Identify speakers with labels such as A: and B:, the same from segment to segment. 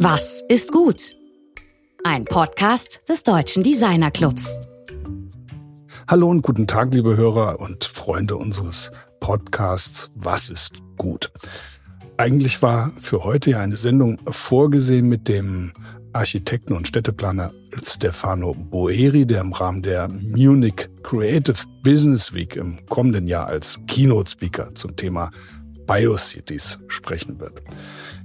A: Was ist gut? Ein Podcast des Deutschen Designer Clubs.
B: Hallo und guten Tag, liebe Hörer und Freunde unseres Podcasts Was ist gut? Eigentlich war für heute ja eine Sendung vorgesehen mit dem Architekten und Städteplaner Stefano Boeri, der im Rahmen der Munich Creative Business Week im kommenden Jahr als Keynote Speaker zum Thema Biocities sprechen wird.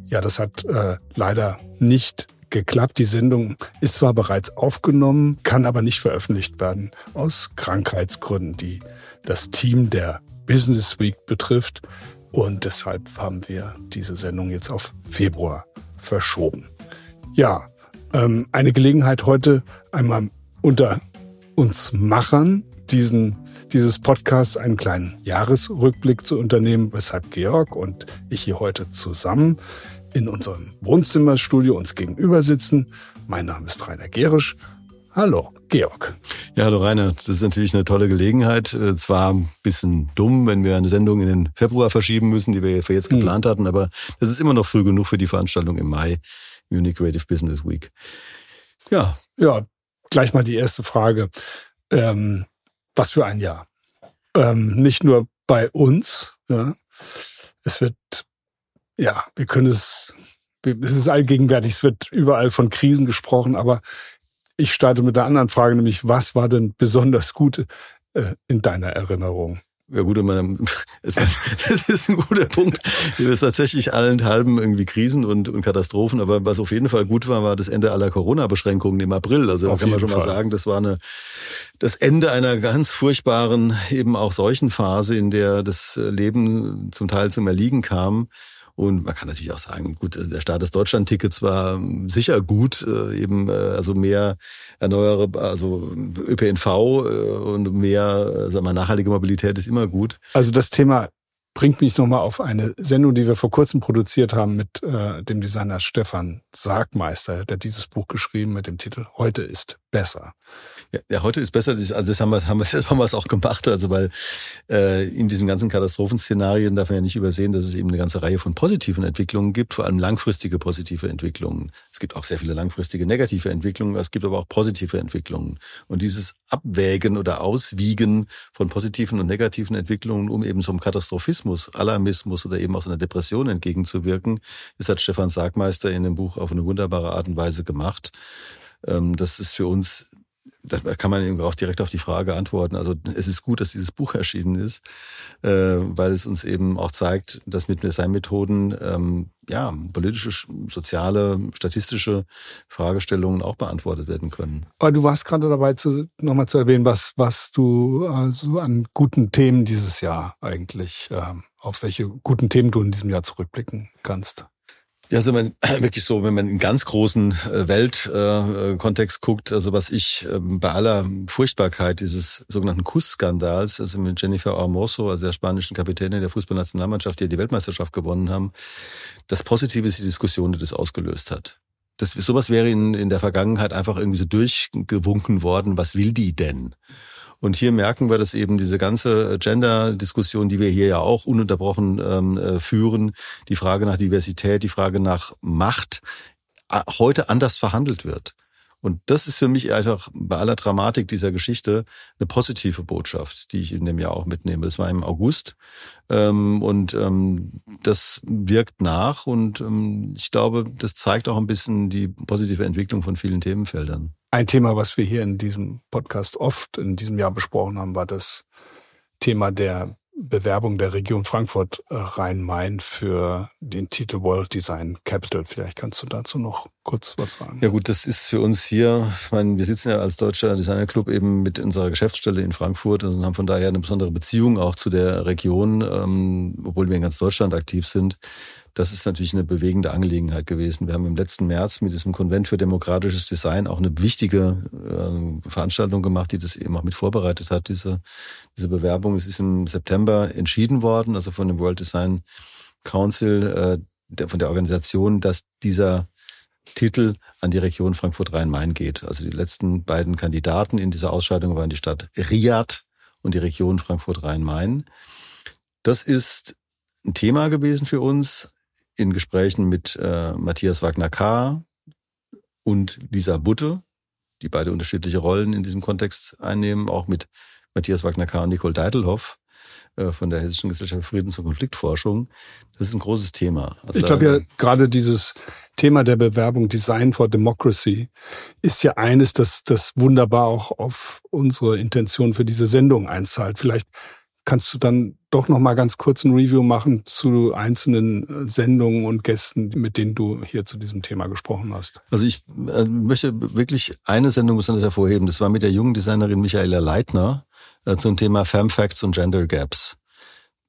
B: Ja, das hat äh, leider nicht geklappt. Die Sendung ist zwar bereits aufgenommen, kann aber nicht veröffentlicht werden aus Krankheitsgründen, die das Team der Business Week betrifft. Und deshalb haben wir diese Sendung jetzt auf Februar verschoben. Ja, ähm, eine Gelegenheit heute einmal unter uns Machern diesen dieses Podcasts einen kleinen Jahresrückblick zu unternehmen, weshalb Georg und ich hier heute zusammen in unserem Wohnzimmerstudio uns gegenüber sitzen. Mein Name ist Rainer Gerisch. Hallo, Georg.
C: Ja, hallo Rainer. Das ist natürlich eine tolle Gelegenheit. Äh, zwar ein bisschen dumm, wenn wir eine Sendung in den Februar verschieben müssen, die wir für jetzt hm. geplant hatten, aber das ist immer noch früh genug für die Veranstaltung im Mai, Munich Creative Business Week.
B: Ja. Ja, gleich mal die erste Frage. Ähm, was für ein Jahr. Ähm, nicht nur bei uns. Ja. Es wird ja, wir können es, es ist allgegenwärtig, es wird überall von Krisen gesprochen, aber ich starte mit der anderen Frage, nämlich was war denn besonders gut äh, in deiner Erinnerung?
C: Ja gut, es ist ein guter Punkt. Wir ist tatsächlich allenthalben irgendwie Krisen und, und Katastrophen. Aber was auf jeden Fall gut war, war das Ende aller Corona-Beschränkungen im April. Also da kann man schon Fall. mal sagen, das war eine, das Ende einer ganz furchtbaren, eben auch solchen Phase, in der das Leben zum Teil zum Erliegen kam. Und man kann natürlich auch sagen, gut, der Start des Deutschland-Tickets war sicher gut, äh, eben äh, also mehr erneuerbare, also ÖPNV äh, und mehr sagen wir, nachhaltige Mobilität ist immer gut.
B: Also das Thema bringt mich nochmal auf eine Sendung, die wir vor kurzem produziert haben mit äh, dem Designer Stefan Sargmeister. Der dieses Buch geschrieben mit dem Titel Heute ist besser.
C: Ja, heute ist besser. Also das haben wir, haben wir, das haben wir es auch gemacht. Also weil äh, in diesen ganzen Katastrophenszenarien darf man ja nicht übersehen, dass es eben eine ganze Reihe von positiven Entwicklungen gibt, vor allem langfristige positive Entwicklungen. Es gibt auch sehr viele langfristige negative Entwicklungen, es gibt aber auch positive Entwicklungen. Und dieses Abwägen oder Auswiegen von positiven und negativen Entwicklungen, um eben so einem Katastrophismus, Alarmismus oder eben auch so einer Depression entgegenzuwirken, ist hat Stefan Sargmeister in dem Buch auf eine wunderbare Art und Weise gemacht. Ähm, das ist für uns das kann man eben auch direkt auf die Frage antworten. Also es ist gut, dass dieses Buch erschienen ist, äh, weil es uns eben auch zeigt, dass mit Designmethoden ähm, ja politische, soziale, statistische Fragestellungen auch beantwortet werden können.
B: Aber du warst gerade dabei, zu, nochmal zu erwähnen, was was du also an guten Themen dieses Jahr eigentlich, äh, auf welche guten Themen du in diesem Jahr zurückblicken kannst.
C: Ja, also man, wirklich so, wenn man in ganz großen äh, Weltkontext äh, guckt, also was ich ähm, bei aller Furchtbarkeit dieses sogenannten Kussskandals, also mit Jennifer Hermoso, also der spanischen Kapitänin der Fußballnationalmannschaft, die ja die Weltmeisterschaft gewonnen haben, das Positive ist die Diskussion, die das ausgelöst hat. Das, sowas wäre in, in der Vergangenheit einfach irgendwie so durchgewunken worden, was will die denn? Und hier merken wir, dass eben diese ganze Gender-Diskussion, die wir hier ja auch ununterbrochen ähm, äh, führen, die Frage nach Diversität, die Frage nach Macht, äh, heute anders verhandelt wird. Und das ist für mich einfach bei aller Dramatik dieser Geschichte eine positive Botschaft, die ich in dem Jahr auch mitnehme. Das war im August ähm, und ähm, das wirkt nach und ähm, ich glaube, das zeigt auch ein bisschen die positive Entwicklung von vielen Themenfeldern.
B: Ein Thema, was wir hier in diesem Podcast oft in diesem Jahr besprochen haben, war das Thema der Bewerbung der Region Frankfurt äh, Rhein-Main für den Titel World Design Capital. Vielleicht kannst du dazu noch kurz was sagen.
C: Ja gut, das ist für uns hier, ich meine, wir sitzen ja als deutscher Designerclub eben mit unserer Geschäftsstelle in Frankfurt und haben von daher eine besondere Beziehung auch zu der Region, ähm, obwohl wir in ganz Deutschland aktiv sind das ist natürlich eine bewegende Angelegenheit gewesen. Wir haben im letzten März mit diesem Konvent für demokratisches Design auch eine wichtige äh, Veranstaltung gemacht, die das eben auch mit vorbereitet hat, diese, diese Bewerbung. Es ist im September entschieden worden, also von dem World Design Council, äh, der, von der Organisation, dass dieser Titel an die Region Frankfurt-Rhein-Main geht. Also die letzten beiden Kandidaten in dieser Ausscheidung waren die Stadt Riyadh und die Region Frankfurt-Rhein-Main. Das ist ein Thema gewesen für uns, in Gesprächen mit äh, Matthias Wagner-K. und Lisa Butte, die beide unterschiedliche Rollen in diesem Kontext einnehmen, auch mit Matthias Wagner-K. und Nicole Deitelhoff äh, von der Hessischen Gesellschaft für Friedens- und Konfliktforschung. Das ist ein großes Thema.
B: Also ich glaube ja, gerade dieses Thema der Bewerbung Design for Democracy ist ja eines, das, das wunderbar auch auf unsere Intention für diese Sendung einzahlt. Vielleicht kannst du dann doch noch mal ganz kurz ein Review machen zu einzelnen äh, Sendungen und Gästen, mit denen du hier zu diesem Thema gesprochen hast.
C: Also ich äh, möchte wirklich eine Sendung besonders hervorheben. Das war mit der jungen Designerin Michaela Leitner äh, zum Thema Femfacts und Gender Gaps.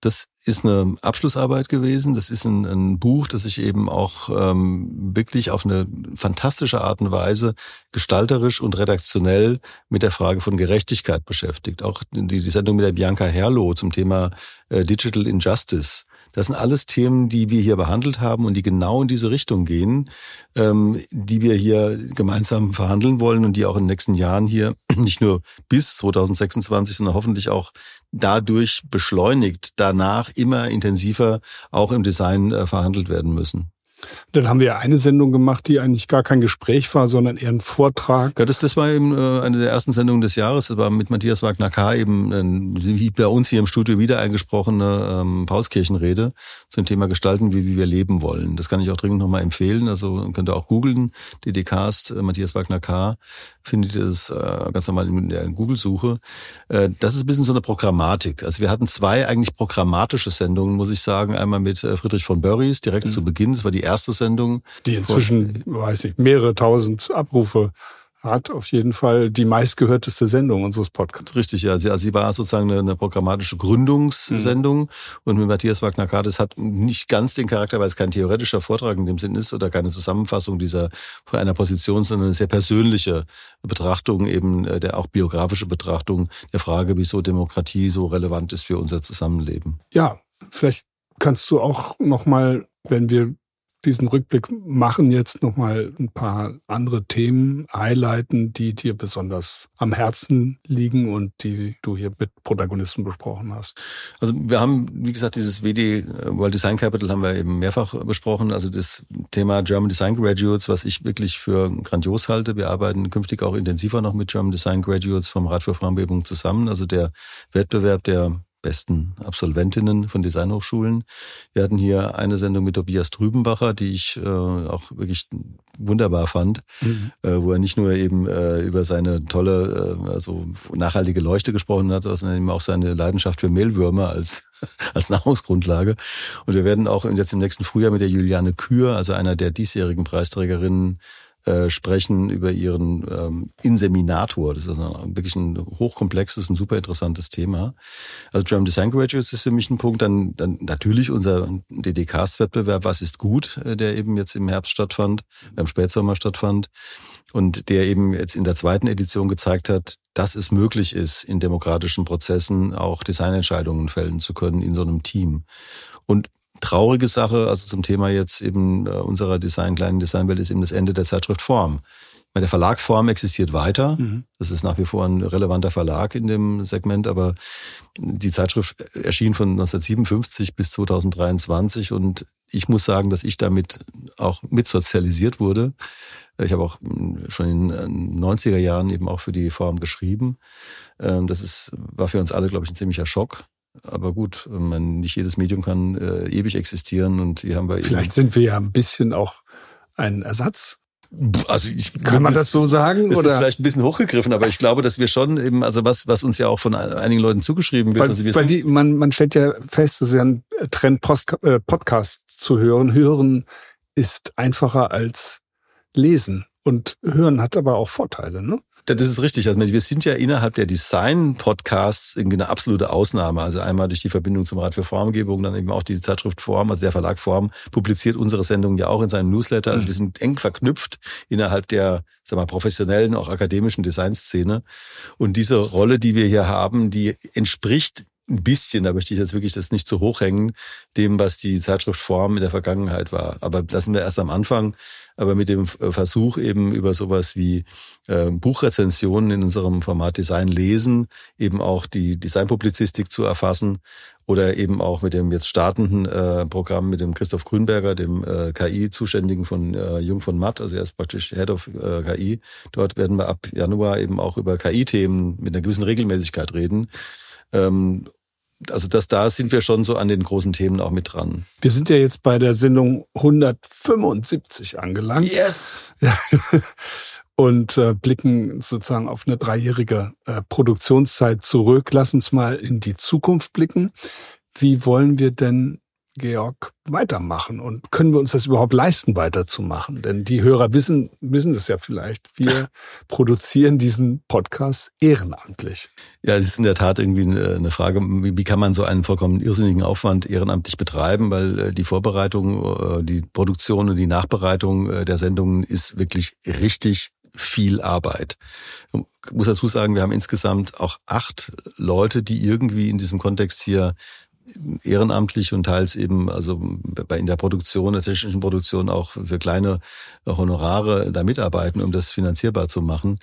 C: Das ist eine Abschlussarbeit gewesen. Das ist ein, ein Buch, das sich eben auch ähm, wirklich auf eine fantastische Art und Weise gestalterisch und redaktionell mit der Frage von Gerechtigkeit beschäftigt. Auch die, die Sendung mit der Bianca Herlo zum Thema äh, Digital Injustice das sind alles Themen, die wir hier behandelt haben und die genau in diese Richtung gehen, ähm, die wir hier gemeinsam verhandeln wollen und die auch in den nächsten Jahren hier nicht nur bis 2026, sondern hoffentlich auch dadurch beschleunigt, danach immer intensiver auch im Design äh, verhandelt werden müssen.
B: Dann haben wir eine Sendung gemacht, die eigentlich gar kein Gespräch war, sondern eher ein Vortrag.
C: Ja, das, das war eben äh, eine der ersten Sendungen des Jahres. Das war mit Matthias Wagner-K. eben äh, wie bei uns hier im Studio wieder eingesprochene ähm, Paulskirchenrede zum Thema Gestalten, wie, wie wir leben wollen. Das kann ich auch dringend nochmal empfehlen. Also könnt ihr auch googeln, DDcast, äh, Matthias Wagner-K. Findet ihr das äh, ganz normal in der Google-Suche. Äh, das ist ein bisschen so eine Programmatik. Also wir hatten zwei eigentlich programmatische Sendungen, muss ich sagen. Einmal mit äh, Friedrich von Börries direkt mhm. zu Beginn. Das war die erste Sendung.
B: Die inzwischen, weiß ich, mehrere tausend Abrufe hat auf jeden Fall die meistgehörteste Sendung unseres Podcasts.
C: Richtig, ja. Sie, also sie war sozusagen eine, eine programmatische Gründungssendung mhm. und mit Matthias Wagner-Kartes hat nicht ganz den Charakter, weil es kein theoretischer Vortrag in dem Sinn ist oder keine Zusammenfassung dieser von einer Position, sondern eine sehr persönliche Betrachtung eben äh, der auch biografische Betrachtung der Frage, wieso Demokratie so relevant ist für unser Zusammenleben.
B: Ja, vielleicht kannst du auch noch mal, wenn wir diesen Rückblick machen, jetzt nochmal ein paar andere Themen highlighten, die dir besonders am Herzen liegen und die du hier mit Protagonisten besprochen hast.
C: Also wir haben, wie gesagt, dieses WD äh, World Design Capital haben wir eben mehrfach besprochen. Also das Thema German Design Graduates, was ich wirklich für grandios halte. Wir arbeiten künftig auch intensiver noch mit German Design Graduates vom Rat für Frauenbebung zusammen. Also der Wettbewerb, der besten Absolventinnen von Designhochschulen. Wir hatten hier eine Sendung mit Tobias Trübenbacher, die ich äh, auch wirklich wunderbar fand, mhm. äh, wo er nicht nur eben äh, über seine tolle, äh, also nachhaltige Leuchte gesprochen hat, sondern eben auch seine Leidenschaft für Mehlwürmer als als Nahrungsgrundlage. Und wir werden auch jetzt im nächsten Frühjahr mit der Juliane Kür, also einer der diesjährigen Preisträgerinnen, äh, sprechen über ihren ähm, Inseminator. Das ist also wirklich ein hochkomplexes und super interessantes Thema. Also German Design Graduates ist für mich ein Punkt. Dann, dann natürlich unser DDCast-Wettbewerb, was ist gut, äh, der eben jetzt im Herbst stattfand, im Spätsommer stattfand und der eben jetzt in der zweiten Edition gezeigt hat, dass es möglich ist, in demokratischen Prozessen auch Designentscheidungen fällen zu können in so einem Team. Und traurige Sache, also zum Thema jetzt eben äh, unserer Design, kleinen Designwelt, ist eben das Ende der Zeitschrift Form. Der Verlag Form existiert weiter. Mhm. Das ist nach wie vor ein relevanter Verlag in dem Segment, aber die Zeitschrift erschien von 1957 bis 2023 und ich muss sagen, dass ich damit auch mitsozialisiert wurde. Ich habe auch schon in den 90er Jahren eben auch für die Form geschrieben. Ähm, das ist, war für uns alle, glaube ich, ein ziemlicher Schock. Aber gut, man, nicht jedes Medium kann äh, ewig existieren und hier haben wir
B: Vielleicht sind wir ja ein bisschen auch ein Ersatz.
C: Also ich, kann man das, das so sagen? Das oder? ist vielleicht ein bisschen hochgegriffen, aber ich glaube, dass wir schon eben, also was, was uns ja auch von einigen Leuten zugeschrieben wird.
B: Weil,
C: also wir
B: weil die, man, man stellt ja fest, es ist ja ein Trend, Post, äh, Podcasts zu hören. Hören ist einfacher als lesen. Und hören hat aber auch Vorteile, ne?
C: Das ist richtig. Also wir sind ja innerhalb der Design-Podcasts irgendwie eine absolute Ausnahme. Also einmal durch die Verbindung zum Rat für Formgebung, dann eben auch die Zeitschrift Form, also der Verlag Form publiziert unsere Sendung ja auch in seinem Newsletter. Also mhm. wir sind eng verknüpft innerhalb der, sag mal, professionellen, auch akademischen Designszene. Und diese Rolle, die wir hier haben, die entspricht ein bisschen, da möchte ich jetzt wirklich das nicht zu hoch hängen, dem, was die Zeitschrift Form in der Vergangenheit war. Aber lassen wir erst am Anfang, aber mit dem Versuch eben über sowas wie äh, Buchrezensionen in unserem Format Design lesen, eben auch die Designpublizistik zu erfassen oder eben auch mit dem jetzt startenden äh, Programm mit dem Christoph Grünberger, dem äh, KI-Zuständigen von äh, Jung von Matt, also er ist praktisch Head of äh, KI. Dort werden wir ab Januar eben auch über KI-Themen mit einer gewissen Regelmäßigkeit reden. Ähm, also das, da sind wir schon so an den großen Themen auch mit dran.
B: Wir sind ja jetzt bei der Sendung 175 angelangt.
C: Yes!
B: und äh, blicken sozusagen auf eine dreijährige äh, Produktionszeit zurück. Lass uns mal in die Zukunft blicken. Wie wollen wir denn Georg, weitermachen? Und können wir uns das überhaupt leisten, weiterzumachen? Denn die Hörer wissen, wissen es ja vielleicht. Wir produzieren diesen Podcast ehrenamtlich.
C: Ja, es ist in der Tat irgendwie eine Frage, wie kann man so einen vollkommen irrsinnigen Aufwand ehrenamtlich betreiben? Weil äh, die Vorbereitung, äh, die Produktion und die Nachbereitung äh, der Sendungen ist wirklich richtig viel Arbeit. Ich muss dazu sagen, wir haben insgesamt auch acht Leute, die irgendwie in diesem Kontext hier ehrenamtlich und teils eben also bei in der Produktion, der technischen Produktion auch für kleine Honorare da mitarbeiten, um das finanzierbar zu machen.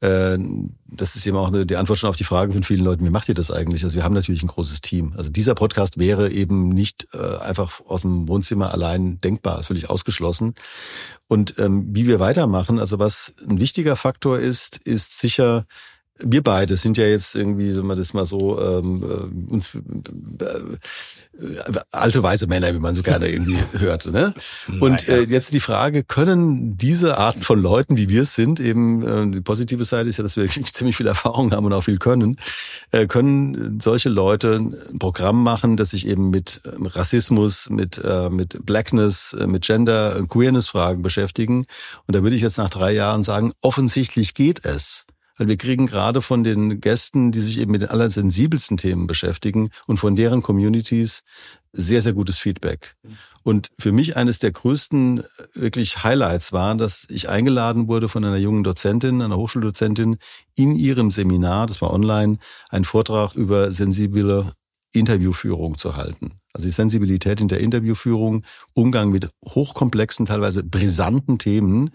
C: Äh, das ist eben auch die Antwort schon auf die Frage von vielen Leuten, wie macht ihr das eigentlich? Also wir haben natürlich ein großes Team. Also dieser Podcast wäre eben nicht äh, einfach aus dem Wohnzimmer allein denkbar, ist völlig ausgeschlossen. Und ähm, wie wir weitermachen, also was ein wichtiger Faktor ist, ist sicher wir beide sind ja jetzt irgendwie, wenn man das mal so ähm, äh, uns äh, alte weiße Männer, wie man so gerne irgendwie hört. Ne? Und äh, jetzt die Frage, können diese Arten von Leuten, wie wir es sind, eben äh, die positive Seite ist ja, dass wir ziemlich viel Erfahrung haben und auch viel können, äh, können solche Leute ein Programm machen, das sich eben mit äh, Rassismus, mit, äh, mit Blackness, äh, mit Gender, Queerness-Fragen beschäftigen. Und da würde ich jetzt nach drei Jahren sagen, offensichtlich geht es. Weil wir kriegen gerade von den Gästen, die sich eben mit den allersensibelsten Themen beschäftigen und von deren Communities sehr, sehr gutes Feedback. Und für mich eines der größten äh, wirklich Highlights war, dass ich eingeladen wurde von einer jungen Dozentin, einer Hochschuldozentin, in ihrem Seminar, das war online, einen Vortrag über sensible Interviewführung zu halten. Also die Sensibilität in der Interviewführung, Umgang mit hochkomplexen, teilweise brisanten Themen.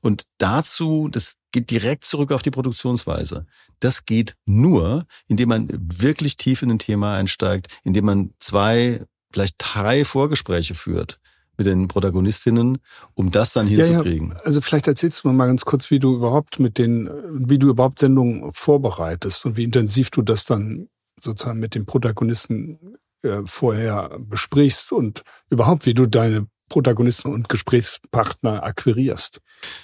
C: Und dazu, das geht direkt zurück auf die Produktionsweise. Das geht nur, indem man wirklich tief in ein Thema einsteigt, indem man zwei, vielleicht drei Vorgespräche führt mit den Protagonistinnen, um das dann hinzukriegen. Ja,
B: ja. Also vielleicht erzählst du mir mal ganz kurz, wie du überhaupt mit den, wie du überhaupt Sendungen vorbereitest und wie intensiv du das dann sozusagen mit den Protagonisten äh, vorher besprichst und überhaupt, wie du deine Protagonisten und Gesprächspartner akquirierst?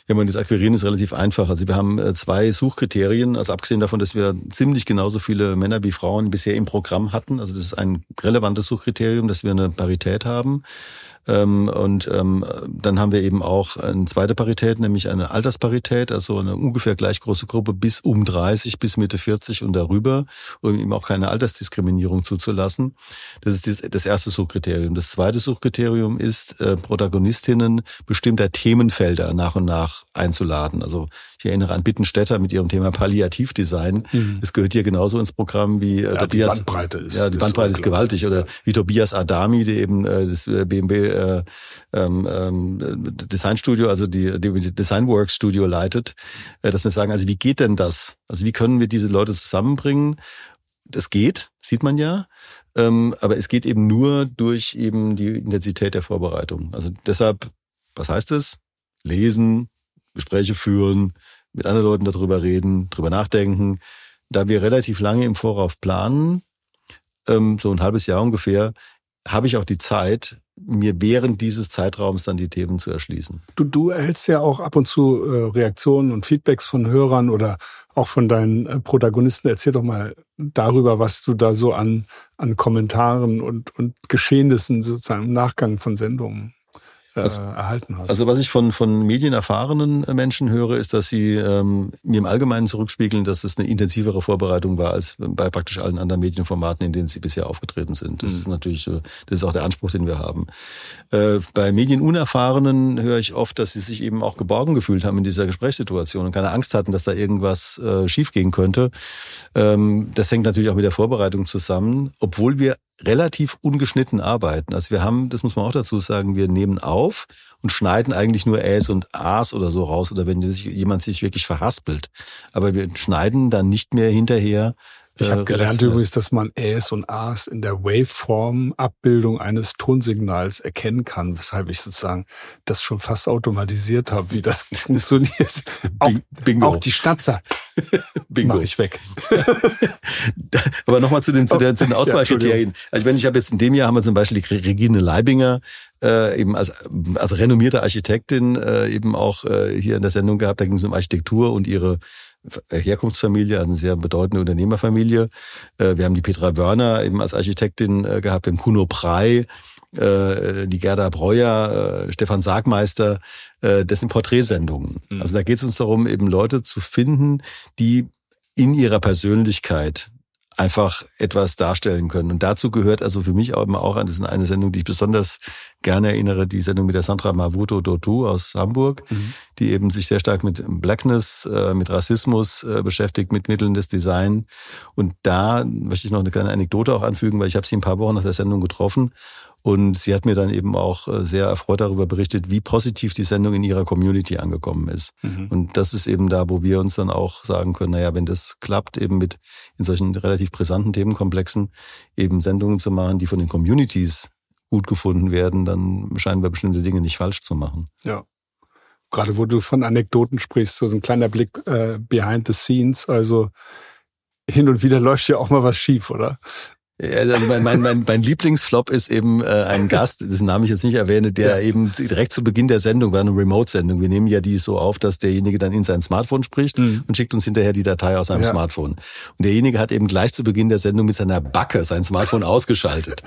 C: Ja, man, das Akquirieren ist relativ einfach. Also wir haben äh, zwei Suchkriterien, also abgesehen davon, dass wir ziemlich genauso viele Männer wie Frauen bisher im Programm hatten. Also das ist ein relevantes Suchkriterium, dass wir eine Parität haben. Ähm, und ähm, dann haben wir eben auch eine zweite Parität, nämlich eine Altersparität, also eine ungefähr gleich große Gruppe bis um 30, bis Mitte 40 und darüber, um eben auch keine Altersdiskriminierung zuzulassen. Das ist das erste Suchkriterium. Das zweite Suchkriterium ist, äh, Protagonistinnen bestimmter Themenfelder nach und nach einzuladen. Also ich erinnere an Bittenstädter mit ihrem Thema Palliativdesign. Mhm. Das gehört hier genauso ins Programm wie
B: äh, ja, Tobias. Die Bandbreite ist.
C: Ja, die Bandbreite ist gewaltig. Oder wie Tobias Adami, der eben äh, das äh, BMW äh, ähm, ähm, Designstudio, also die, die Designworks Studio leitet, äh, dass wir sagen, also wie geht denn das? Also wie können wir diese Leute zusammenbringen? Das geht, sieht man ja. Ähm, aber es geht eben nur durch eben die Intensität der Vorbereitung. Also deshalb, was heißt es? Lesen, Gespräche führen, mit anderen Leuten darüber reden, drüber nachdenken. Da wir relativ lange im Vorauf planen, ähm, so ein halbes Jahr ungefähr, habe ich auch die Zeit, mir während dieses Zeitraums dann die Themen zu erschließen.
B: Du, du erhältst ja auch ab und zu äh, Reaktionen und Feedbacks von Hörern oder auch von deinen äh, Protagonisten. Erzähl doch mal darüber, was du da so an, an Kommentaren und, und Geschehnissen sozusagen im Nachgang von Sendungen also, erhalten hast.
C: Also was ich von, von medienerfahrenen Menschen höre, ist, dass sie ähm, mir im Allgemeinen zurückspiegeln, dass es eine intensivere Vorbereitung war als bei praktisch allen anderen Medienformaten, in denen sie bisher aufgetreten sind. Das mhm. ist natürlich, das ist auch der Anspruch, den wir haben. Äh, bei Medienunerfahrenen höre ich oft, dass sie sich eben auch geborgen gefühlt haben in dieser Gesprächssituation und keine Angst hatten, dass da irgendwas äh, schiefgehen könnte. Ähm, das hängt natürlich auch mit der Vorbereitung zusammen, obwohl wir relativ ungeschnitten arbeiten. Also wir haben, das muss man auch dazu sagen, wir nehmen auf und schneiden eigentlich nur Äs und As oder so raus oder wenn jemand sich wirklich verhaspelt. Aber wir schneiden dann nicht mehr hinterher
B: ich habe äh, gelernt übrigens, dass man Äs und As in der Waveform-Abbildung eines Tonsignals erkennen kann, weshalb ich sozusagen das schon fast automatisiert habe, wie das funktioniert. auch, Bingo. auch die Schnatzer
C: Bingo.
B: Mach ich weg.
C: Aber nochmal zu den, zu, den, zu den Auswahlkriterien. also ich meine, ich habe jetzt in dem Jahr haben wir zum Beispiel die Regine Leibinger äh, eben als, als renommierte Architektin äh, eben auch äh, hier in der Sendung gehabt. Da ging es um Architektur und ihre Herkunftsfamilie, also eine sehr bedeutende Unternehmerfamilie. Äh, wir haben die Petra Wörner eben als Architektin äh, gehabt, den Kuno Prey, äh, die Gerda Breuer, Stefan Sargmeister. Das sind Porträtsendungen. Mhm. Also da geht es uns darum, eben Leute zu finden, die in ihrer Persönlichkeit einfach etwas darstellen können. Und dazu gehört also für mich auch immer auch das ist eine Sendung, die ich besonders gerne erinnere, die Sendung mit der Sandra Mavuto Dotu aus Hamburg, mhm. die eben sich sehr stark mit Blackness, äh, mit Rassismus äh, beschäftigt, mit Mitteln des Design. Und da möchte ich noch eine kleine Anekdote auch anfügen, weil ich habe sie ein paar Wochen nach der Sendung getroffen und sie hat mir dann eben auch äh, sehr erfreut darüber berichtet, wie positiv die Sendung in ihrer Community angekommen ist. Mhm. Und das ist eben da, wo wir uns dann auch sagen können, naja, wenn das klappt, eben mit in solchen relativ brisanten Themenkomplexen eben Sendungen zu machen, die von den Communities gut gefunden werden, dann scheinen wir bestimmte Dinge nicht falsch zu machen.
B: Ja. Gerade wo du von Anekdoten sprichst, so ein kleiner Blick äh, behind the scenes, also hin und wieder läuft ja auch mal was schief, oder?
C: Also mein, mein, mein, mein Lieblingsflop ist eben äh, ein Gast, dessen Namen ich jetzt nicht erwähne, der ja. eben direkt zu Beginn der Sendung, war eine Remote-Sendung, wir nehmen ja die so auf, dass derjenige dann in sein Smartphone spricht mhm. und schickt uns hinterher die Datei aus seinem ja. Smartphone. Und derjenige hat eben gleich zu Beginn der Sendung mit seiner Backe sein Smartphone ausgeschaltet.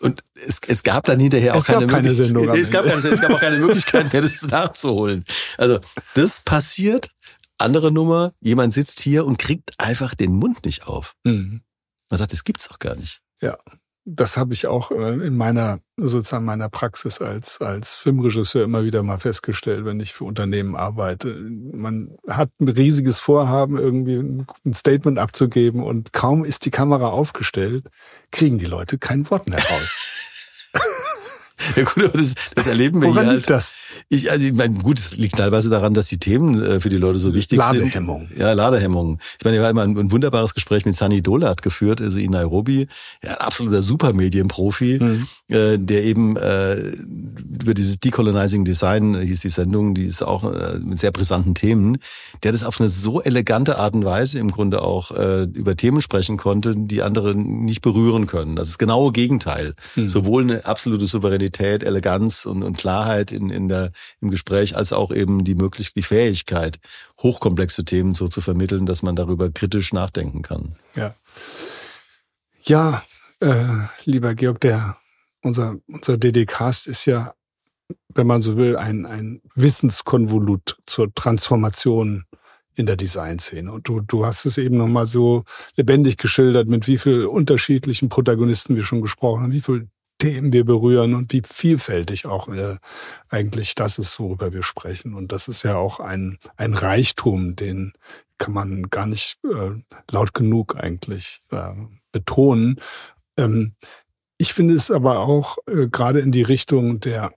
C: Und es, es gab dann hinterher auch keine, keine Sendung. Es gab, keine, es gab auch keine Möglichkeit mehr, das nachzuholen. Also das passiert. Andere Nummer, jemand sitzt hier und kriegt einfach den Mund nicht auf. Mhm. Man sagt, das gibt's doch gar nicht.
B: Ja, das habe ich auch äh, in meiner sozusagen meiner Praxis als als Filmregisseur immer wieder mal festgestellt, wenn ich für Unternehmen arbeite. Man hat ein riesiges Vorhaben, irgendwie ein Statement abzugeben und kaum ist die Kamera aufgestellt, kriegen die Leute kein Wort mehr raus.
C: Ja gut, aber das, das erleben wir
B: Woran
C: hier
B: liegt halt. das?
C: Ich, also ich meine, gut, es liegt teilweise daran, dass die Themen äh, für die Leute so wichtig
B: Ladehemmung.
C: sind. Ja, Ladehemmung. Ich meine, wir haben ein, ein wunderbares Gespräch mit Sunny Dolat geführt, also in Nairobi. Ja, ein absoluter Supermedienprofi, mhm. äh, der eben äh, über dieses Decolonizing Design hieß die Sendung, die ist auch äh, mit sehr brisanten Themen, der das auf eine so elegante Art und Weise im Grunde auch äh, über Themen sprechen konnte, die andere nicht berühren können. Das ist das genaue Gegenteil. Mhm. Sowohl eine absolute Souveränität, Eleganz und, und Klarheit in, in der, im Gespräch, als auch eben die möglich die Fähigkeit, hochkomplexe Themen so zu vermitteln, dass man darüber kritisch nachdenken kann.
B: Ja. Ja, äh, lieber Georg, der unser, unser DD-Cast ist ja wenn man so will, ein, ein Wissenskonvolut zur Transformation in der Designszene. Und du, du hast es eben nochmal so lebendig geschildert, mit wie viel unterschiedlichen Protagonisten wir schon gesprochen haben, wie viel Themen wir berühren und wie vielfältig auch äh, eigentlich das ist, worüber wir sprechen. Und das ist ja auch ein, ein Reichtum, den kann man gar nicht äh, laut genug eigentlich äh, betonen. Ähm, ich finde es aber auch äh, gerade in die Richtung der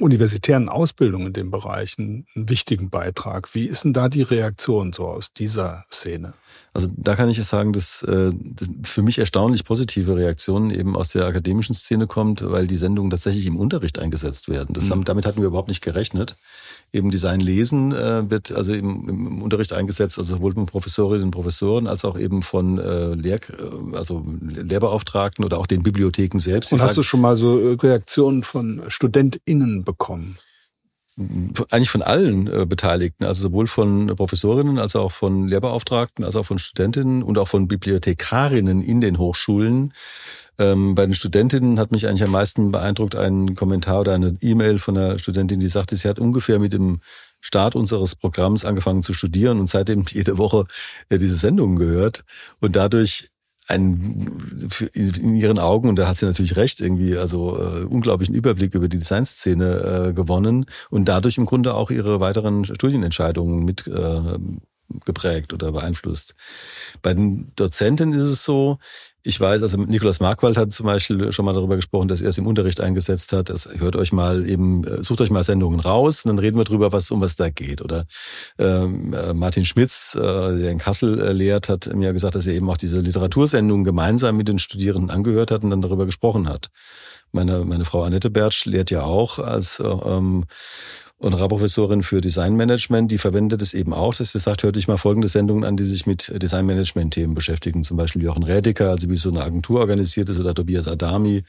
B: universitären Ausbildung in dem Bereich einen, wichtigen Beitrag. Wie ist denn da die Reaktion so aus dieser Szene?
C: Also da kann ich es sagen, dass, äh, dass für mich erstaunlich positive Reaktionen eben aus der akademischen Szene kommt, weil die Sendungen tatsächlich im Unterricht eingesetzt werden. Das mhm. haben, damit hatten wir überhaupt nicht gerechnet eben Design lesen äh, wird also im, im Unterricht eingesetzt, also sowohl von Professorinnen und Professoren als auch eben von äh, Lehr äh, also Lehrbeauftragten oder auch den Bibliotheken selbst.
B: Und hast sagen, du schon mal so äh, Reaktionen von StudentInnen bekommen?
C: eigentlich von allen äh, Beteiligten, also sowohl von Professorinnen als auch von Lehrbeauftragten, als auch von Studentinnen und auch von Bibliothekarinnen in den Hochschulen Ähm, bei den Studentinnen hat mich eigentlich am meisten beeindruckt ein Kommentar oder eine E-Mail von einer Studentin, die sagte, sie hat ungefähr mit dem Start unseres Programms angefangen zu studieren und seitdem jede Woche äh, diese Sendungen gehört und dadurch ein, in ihren Augen, und da hat sie natürlich recht, irgendwie, also äh, unglaublichen Überblick über die Designszene äh, gewonnen und dadurch im Grunde auch ihre weiteren Studienentscheidungen mit äh, geprägt oder beeinflusst. Bei den Dozenten ist es so, ich weiß, also Nikolaus Markwald hat zum Beispiel schon mal darüber gesprochen, dass er es im Unterricht eingesetzt hat. Das hört euch mal eben, äh, sucht euch mal Sendungen raus und dann reden wir drüber, was um was da geht. Oder ähm, äh, Martin Schmitz, äh, der in Kassel äh, lehrt, hat mir gesagt, dass er eben auch diese Literatursendungen gemeinsam mit den Studierenden angehört hat und dann darüber gesprochen hat. Meine, meine Frau Annette Bertsch lehrt ja auch als äh, ähm, Honorarprofessorin für Designmanagement, die verwendet es eben auch, dass sie sagt, hört euch mal folgende Sendungen an, die sich mit Designmanagement-Themen beschäftigen. Zum Beispiel Jochen Rädeker, also wie so eine Agentur organisiert ist, oder Tobias Adami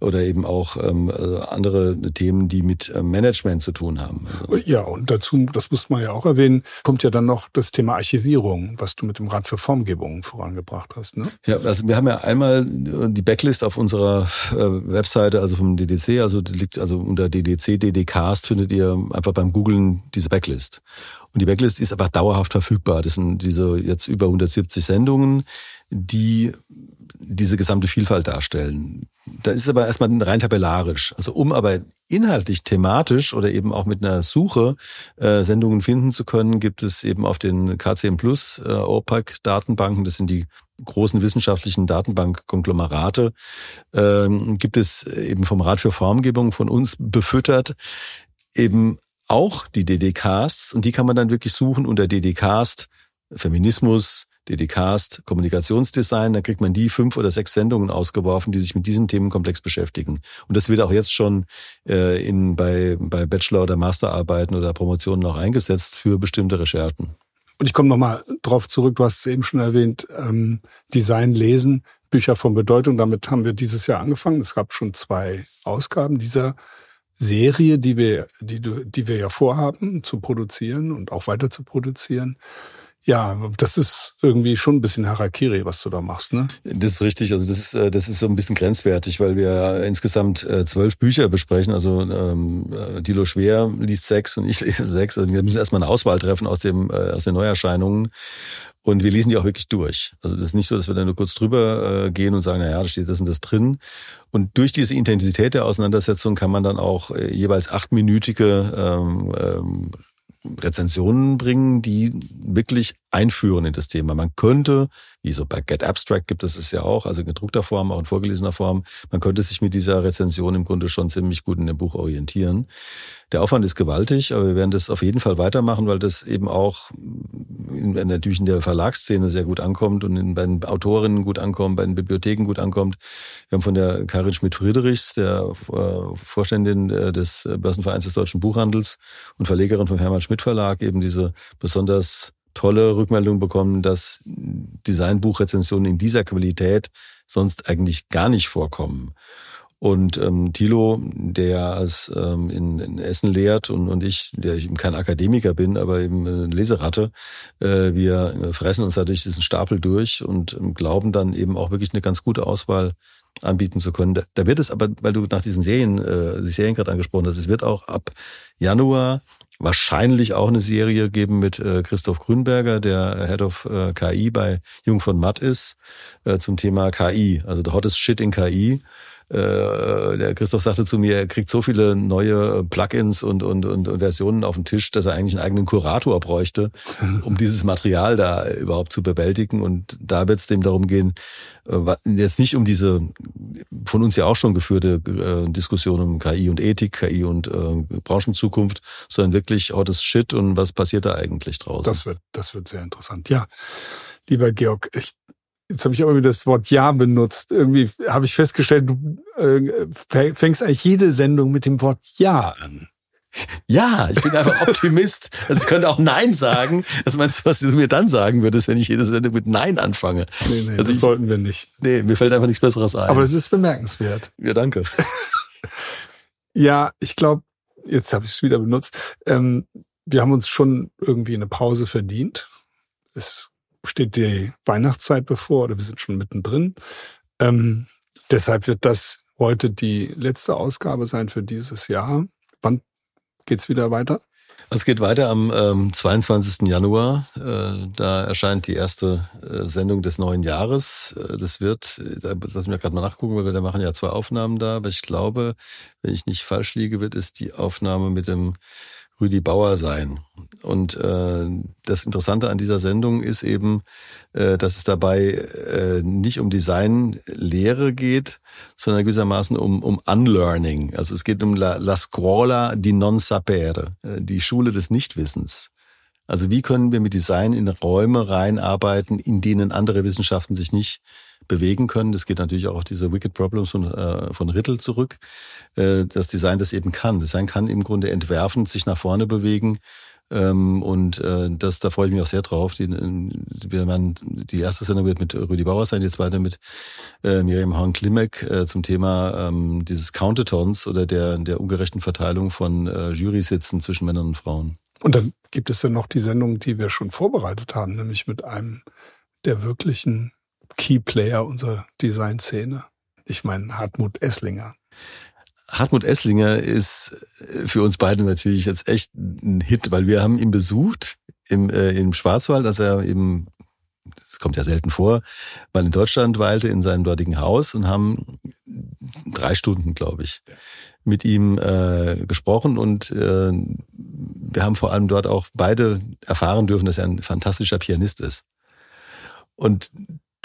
C: oder eben auch ähm, äh, andere Themen, die mit ähm, Management zu tun haben.
B: Also ja, und dazu, das muss man ja auch erwähnen, kommt ja dann noch das Thema Archivierung, was du mit dem Rat für Formgebung vorangebracht hast. Ne?
C: Ja, also wir haben ja einmal die Backlist auf unserer äh, Webseite, also vom DDC, also liegt also unter DDC, DDcast findet ihr einfach beim Googlen diese Backlist. Und die Backlist ist einfach dauerhaft verfügbar. Das sind diese jetzt über 170 Sendungen, die diese gesamte Vielfalt darstellen. Da ist es aber erstmal rein tabellarisch. Also um aber inhaltlich, thematisch oder eben auch mit einer Suche äh, Sendungen finden zu können, gibt es eben auf den KCM Plus äh, OPAC Datenbanken, das sind die großen wissenschaftlichen Datenbankkonglomerate, äh, gibt es eben vom Rat für Formgebung von uns befüttert eben auch die DDCasts und die kann man dann wirklich suchen unter DDCast Feminismus, DDCast, Kommunikationsdesign, da kriegt man die fünf oder sechs Sendungen ausgeworfen, die sich mit diesem Themenkomplex beschäftigen. Und das wird auch jetzt schon äh, in, bei, bei Bachelor- oder Masterarbeiten oder Promotionen auch eingesetzt für bestimmte Recherchen.
B: Und ich komme nochmal drauf zurück, du hast es eben schon erwähnt, ähm, Design lesen, Bücher von Bedeutung. Damit haben wir dieses Jahr angefangen. Es gab schon zwei Ausgaben dieser Serie, die wir, die, die wir ja vorhaben zu produzieren und auch weiter zu produzieren. Ja, das ist irgendwie schon ein bisschen Harakiri, was du da machst, ne?
C: Das ist richtig. Also das ist äh, das ist so ein bisschen grenzwertig, weil wir insgesamt äh, zwölf Bücher besprechen. Also ähm, äh, Dilo Schwer liest sechs und ich lese sechs. Also wir müssen erstmal eine Auswahl treffen aus dem aus den Neuerscheinungen. Und wir lesen die auch wirklich durch. Also das ist nicht so, dass wir dann nur kurz drüber äh, gehen und sagen, na ja, da steht das und das drin. Und durch diese Intensität der Auseinandersetzung kann man dann auch äh, jeweils achtminütige ähm, ähm, Rezensionen bringen, die wirklich einführen in das Thema. Man könnte, wie so bei Get Abstract gibt es es ja auch, also in gedruckter Form, auch in vorgelesener Form, man könnte sich mit dieser Rezension im Grunde schon ziemlich gut in dem Buch orientieren. Der Aufwand ist gewaltig, aber wir werden das auf jeden Fall weitermachen, weil das eben auch in, natürlich in der Verlagsszene sehr gut ankommt und in, bei den Autorinnen gut ankommt, bei den Bibliotheken gut ankommt. Wir haben von der Karin Schmidt-Friedrichs, der äh, Vorständin äh, des Börsenvereins des Deutschen Buchhandels und Verlegerin vom Hermann Schmidt Verlag, eben diese besonders tolle Rückmeldung bekommen, dass Designbuchrezensionen in dieser Qualität sonst eigentlich gar nicht vorkommen. Und ähm, Thilo, der als ähm, in, in Essen lehrt und, und ich, der ich eben kein Akademiker bin, aber eben eine Leseratte, äh, wir fressen uns dadurch diesen Stapel durch und ähm, glauben dann eben auch wirklich eine ganz gute Auswahl anbieten zu können. Da, da wird es aber, weil du nach diesen Serien, äh, die Serien gerade angesprochen hast, es wird auch ab Januar wahrscheinlich auch eine Serie geben mit äh, Christoph Grünberger, der Head of äh, KI bei Jung von Matt ist, äh, zum Thema KI, also the hottest shit in KI. Äh, der Christoph sagte zu mir, er kriegt so viele neue Plugins und, und, und, und Versionen auf den Tisch, dass er eigentlich einen eigenen Kurator bräuchte, um dieses Material da überhaupt zu bewältigen. Und da wird es dem darum gehen, äh, jetzt nicht um diese von uns ja auch schon geführte äh, Diskussion um KI und Ethik, KI und äh, Branchenzukunft, sondern wirklich, oh, das Shit und was passiert da eigentlich draußen?
B: Das wird, das wird sehr interessant. Ja, lieber Georg, ich Jetzt habe ich aber wieder das Wort Ja benutzt. Irgendwie habe ich festgestellt, du äh, fängst eigentlich jede Sendung mit dem Wort Ja an.
C: Ja, ich bin einfach Optimist. Also ich könnte auch Nein sagen. Was meinst du, was du mir dann sagen würdest, wenn ich jede Sendung mit Nein anfange?
B: Nee, nee,
C: also
B: das
C: ich,
B: sollten wir nicht.
C: Nee, mir fällt einfach nichts Besseres ein.
B: Aber es ist bemerkenswert.
C: Ja, danke.
B: ja, ich glaube, jetzt habe ich es wieder benutzt. Ähm, wir haben uns schon irgendwie eine Pause verdient. Es steht die Weihnachtszeit bevor oder wir sind schon mittendrin. Ähm, Deshalb wird das heute die letzte Ausgabe sein für dieses Jahr. Wann geht's wieder weiter?
C: Es geht weiter am ähm, 22. Januar. Äh, da erscheint die erste äh, Sendung des neuen Jahres. Äh, das wird, da lass mich gerade mal nachgucken, weil wir da machen ja zwei Aufnahmen da. Aber ich glaube, wenn ich nicht falsch liege, wird es die Aufnahme mit dem Rüdi Bauer sein. Und äh, das Interessante an dieser Sendung ist eben, äh, dass es dabei äh, nicht um Designlehre geht, sondern gewissermaßen um, um Unlearning. Also es geht um la, la scuola di non sapere, äh, die Schule des Nichtwissens. Also wie können wir mit Design in Räume reinarbeiten, in denen andere Wissenschaften sich nicht bewegen können. Das geht natürlich auch auf diese Wicked Problems von, äh, von Rittel zurück. Äh, das Design das eben kann. Design kann im Grunde entwerfen, sich nach vorne bewegen. Ähm, und äh, das, da freue ich mich auch sehr drauf. Die, wir werden, die erste Sendung wird mit Rüdi Bauer sein, die zweite mit äh, Miriam Hahn-Klimek äh, zum Thema ähm, dieses Countatons oder der, der ungerechten Verteilung von äh, Jury-Sitzen zwischen Männern und Frauen.
B: Und dann gibt es ja noch die Sendung, die wir schon vorbereitet haben, nämlich mit einem der wirklichen Keyplayer unserer Designszene. Ich meine Hartmut Esslinger.
C: Hartmut Esslinger ist für uns beide natürlich jetzt echt ein Hit, weil wir haben ihn besucht im, äh, im Schwarzwald, dass er eben, das kommt ja selten vor, weil in Deutschland weilte in seinem dortigen Haus und haben drei Stunden, glaube ich, mit ihm äh, gesprochen und äh, wir haben vor allem dort auch beide erfahren dürfen, dass er ein fantastischer Pianist ist. Und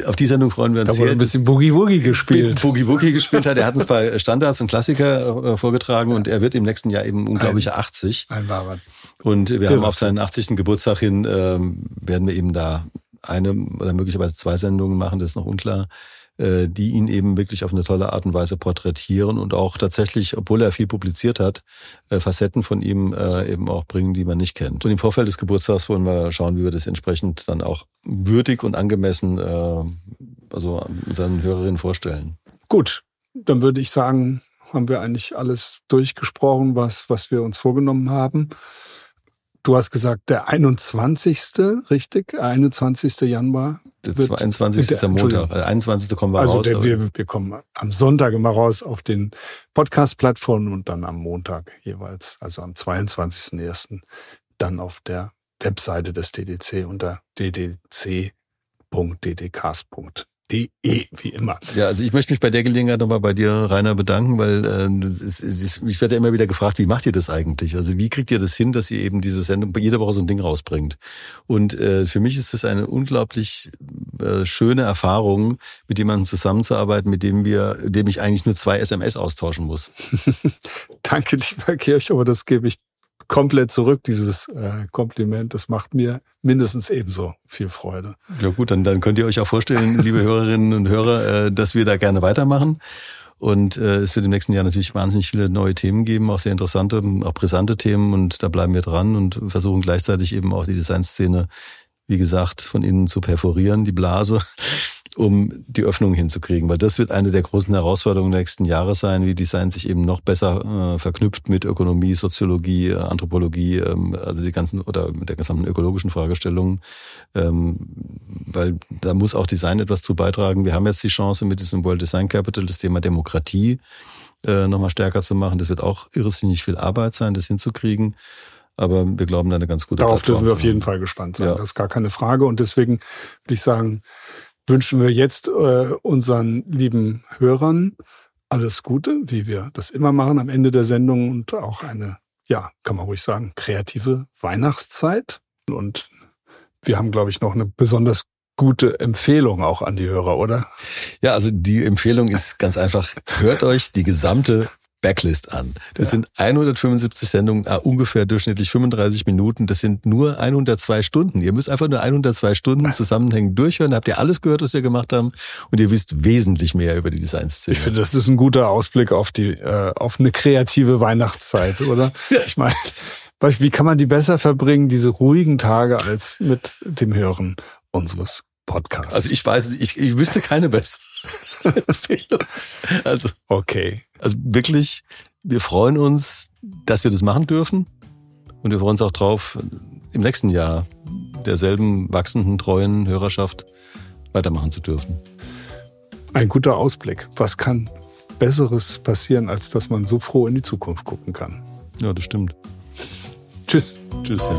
C: auf die Sendung freuen wir uns
B: da sehr. Da ein bisschen Boogie Woogie gespielt.
C: Boogie Woogie gespielt hat. Er hat uns bei Standards und Klassiker äh, vorgetragen und er wird im nächsten Jahr eben unglaubliche ein, 80.
B: Ein Wahrer.
C: Und wir haben auf seinen 80. Geburtstag hin, ähm, werden wir eben da eine oder möglicherweise zwei Sendungen machen, das ist noch unklar, die ihn eben wirklich auf eine tolle Art und Weise porträtieren und auch tatsächlich, obwohl er viel publiziert hat, äh, Facetten von ihm äh, eben auch bringen, die man nicht kennt. Und im Vorfeld des Geburtstags wollen wir schauen, wie wir das entsprechend dann auch würdig und angemessen also unseren Hörerinnen vorstellen.
B: Gut, dann würde ich sagen, haben wir eigentlich alles durchgesprochen, was, was wir uns vorgenommen haben. Du hast gesagt, der 21. richtig? 21. Januar.
C: Der 22. ist der Montag. Der 21. kommen wir
B: also
C: raus.
B: Also wir, wir kommen am Sonntag immer raus auf den Podcast-Plattformen und dann am Montag jeweils, also am 22.01. dann auf der Webseite des DDC unter ddc.ddcast.de de, wie immer.
C: Ja, also ich möchte mich bei der Gelegenheit nochmal bei dir, Rainer, bedanken, weil äh, es, es, ich werde ja immer wieder gefragt, wie macht ihr das eigentlich? Also wie kriegt ihr das hin, dass ihr eben diese Sendung jede Woche so ein Ding rausbringt? Und äh, für mich ist das eine unglaublich äh, schöne Erfahrung, mit jemandem zusammenzuarbeiten, mit dem wir, dem ich eigentlich nur zwei SMS austauschen muss.
B: Danke, lieber Kirch, aber das gebe ich komplett zurück, dieses äh, Kompliment. Das macht mir mindestens ebenso viel Freude.
C: Ja gut, dann, dann könnt ihr euch auch vorstellen, liebe Hörerinnen und Hörer, äh, dass wir da gerne weitermachen. Und äh, es wird im nächsten Jahr natürlich wahnsinnig viele neue Themen geben, auch sehr interessante, auch brisante Themen. Und da bleiben wir dran und versuchen gleichzeitig eben auch die Designszene, wie gesagt, von innen zu perforieren, die Blase, um die Öffnung hinzukriegen, weil das wird eine der großen Herausforderungen der nächsten Jahre sein, wie Design sich eben noch besser äh, verknüpft mit Ökonomie, Soziologie, äh, Anthropologie, ähm, also die ganzen oder mit der gesamten ökologischen Fragestellungen, ähm, weil da muss auch Design etwas zu beitragen. Wir haben jetzt die Chance mit diesem World Design Capital das Thema Demokratie äh, nochmal stärker zu machen. Das wird auch irrsinnig viel Arbeit sein, das hinzukriegen. Aber wir glauben, da eine ganz gute
B: Darauf Plattform dürfen wir auf jeden Fall gespannt sein. Ja. Das ist gar keine Frage. Und deswegen würde ich sagen, wünschen wir jetzt äh, unseren lieben Hörern alles Gute, wie wir das immer machen am Ende der Sendung und auch eine, ja, kann man ruhig sagen, kreative Weihnachtszeit. Und wir haben, glaube ich, noch eine besonders gute Empfehlung auch an die Hörer, oder?
C: Ja, also die Empfehlung ist ganz einfach, hört euch die gesamte Backlist an. Das ja. sind 175 Sendungen, ah, ungefähr durchschnittlich 35 Minuten. Das sind nur 102 Stunden. Ihr müsst einfach nur 102 Stunden zusammenhängen durchhören. Da habt ihr alles gehört, was wir gemacht haben. Und ihr wisst wesentlich mehr über die Designszene.
B: Ich finde, das ist ein guter Ausblick auf die, äh, auf eine kreative Weihnachtszeit, oder? ja. Ich meine, wie kann man die besser verbringen, diese ruhigen Tage, als mit dem Hören unseres Podcasts?
C: Also ich weiß, ich, ich wüsste keine bessere. Also.
B: Okay.
C: Also wirklich, wir freuen uns, dass wir das machen dürfen. Und wir freuen uns auch drauf, im nächsten Jahr derselben wachsenden, treuen Hörerschaft weitermachen zu dürfen.
B: Ein guter Ausblick. Was kann Besseres passieren, als dass man so froh in die Zukunft gucken kann?
C: Ja, das stimmt.
B: Tschüss.
C: Tschüss, ja.